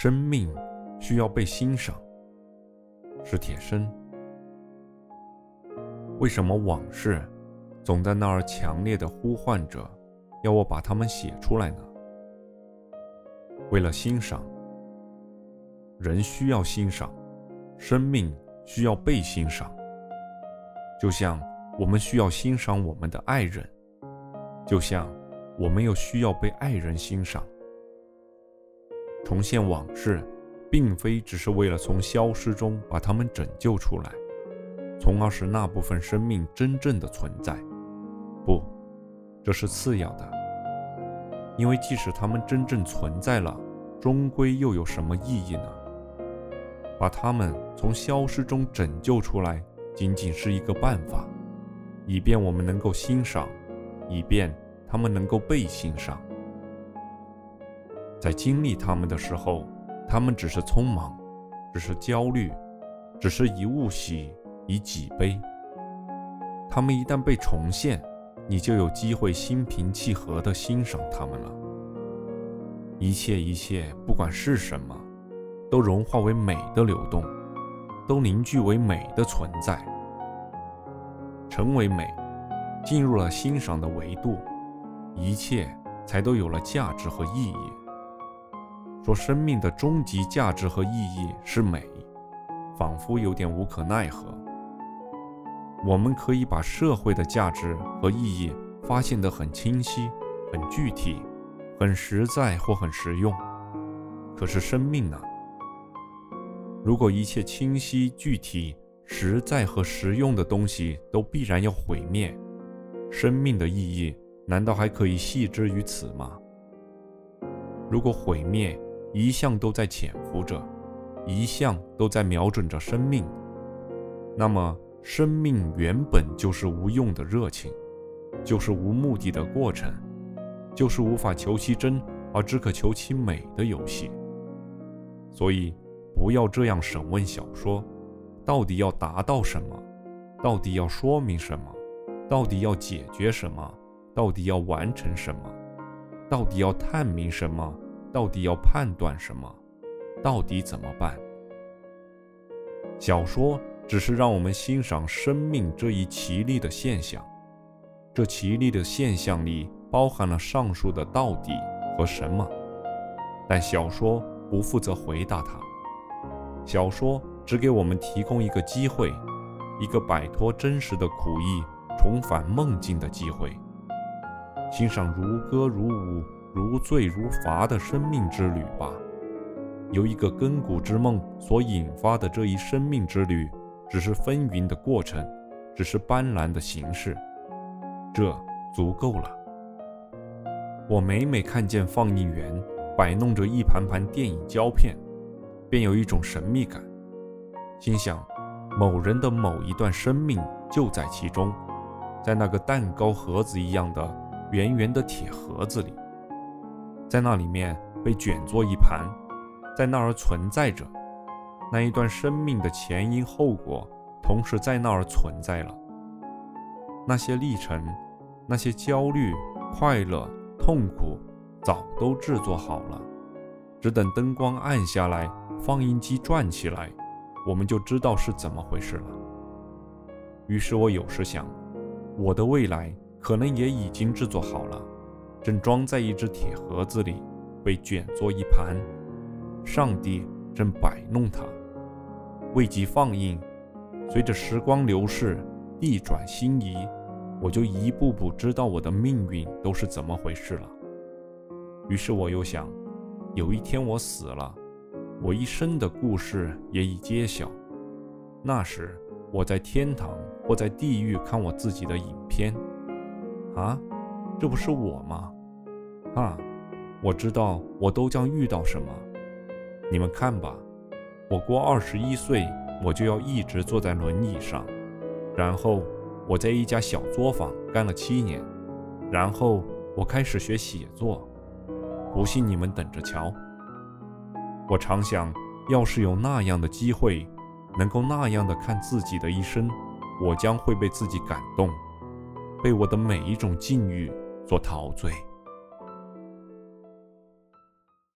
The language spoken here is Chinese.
生命需要被欣赏。是铁生。为什么往事总在那儿强烈的呼唤着，要我把它们写出来呢？为了欣赏，人需要欣赏，生命需要被欣赏。就像我们需要欣赏我们的爱人，就像我们又需要被爱人欣赏。重现往事，并非只是为了从消失中把他们拯救出来。从而使那部分生命真正的存在，不，这是次要的。因为即使他们真正存在了，终归又有什么意义呢？把他们从消失中拯救出来，仅仅是一个办法，以便我们能够欣赏，以便他们能够被欣赏。在经历他们的时候，他们只是匆忙，只是焦虑，只是一物喜。以己悲，他们一旦被重现，你就有机会心平气和地欣赏他们了。一切一切，不管是什么，都融化为美的流动，都凝聚为美的存在，成为美，进入了欣赏的维度，一切才都有了价值和意义。说生命的终极价值和意义是美，仿佛有点无可奈何。我们可以把社会的价值和意义发现得很清晰、很具体、很实在或很实用。可是生命呢？如果一切清晰、具体、实在和实用的东西都必然要毁灭，生命的意义难道还可以系之于此吗？如果毁灭一向都在潜伏着，一向都在瞄准着生命，那么？生命原本就是无用的热情，就是无目的的过程，就是无法求其真而只可求其美的游戏。所以，不要这样审问小说：到底要达到什么？到底要说明什么？到底要解决什么？到底要完成什么？到底要探明什么？到底要判断什么？到底怎么办？小说。只是让我们欣赏生命这一奇丽的现象，这奇丽的现象里包含了上述的到底和什么，但小说不负责回答它。小说只给我们提供一个机会，一个摆脱真实的苦役、重返梦境的机会，欣赏如歌如舞、如醉如罚的生命之旅吧。由一个亘古之梦所引发的这一生命之旅。只是纷纭的过程，只是斑斓的形式，这足够了。我每每看见放映员摆弄着一盘盘电影胶片，便有一种神秘感，心想：某人的某一段生命就在其中，在那个蛋糕盒子一样的圆圆的铁盒子里，在那里面被卷作一盘，在那儿存在着。那一段生命的前因后果，同时在那儿存在了。那些历程，那些焦虑、快乐、痛苦，早都制作好了，只等灯光暗下来，放映机转起来，我们就知道是怎么回事了。于是我有时想，我的未来可能也已经制作好了，正装在一只铁盒子里，被卷作一盘。上帝正摆弄它。未及放映，随着时光流逝，地转星移，我就一步步知道我的命运都是怎么回事了。于是我又想，有一天我死了，我一生的故事也已揭晓。那时我在天堂或在地狱看我自己的影片，啊，这不是我吗？啊，我知道我都将遇到什么。你们看吧。我过二十一岁，我就要一直坐在轮椅上，然后我在一家小作坊干了七年，然后我开始学写作。不信你们等着瞧。我常想，要是有那样的机会，能够那样的看自己的一生，我将会被自己感动，被我的每一种境遇做陶醉。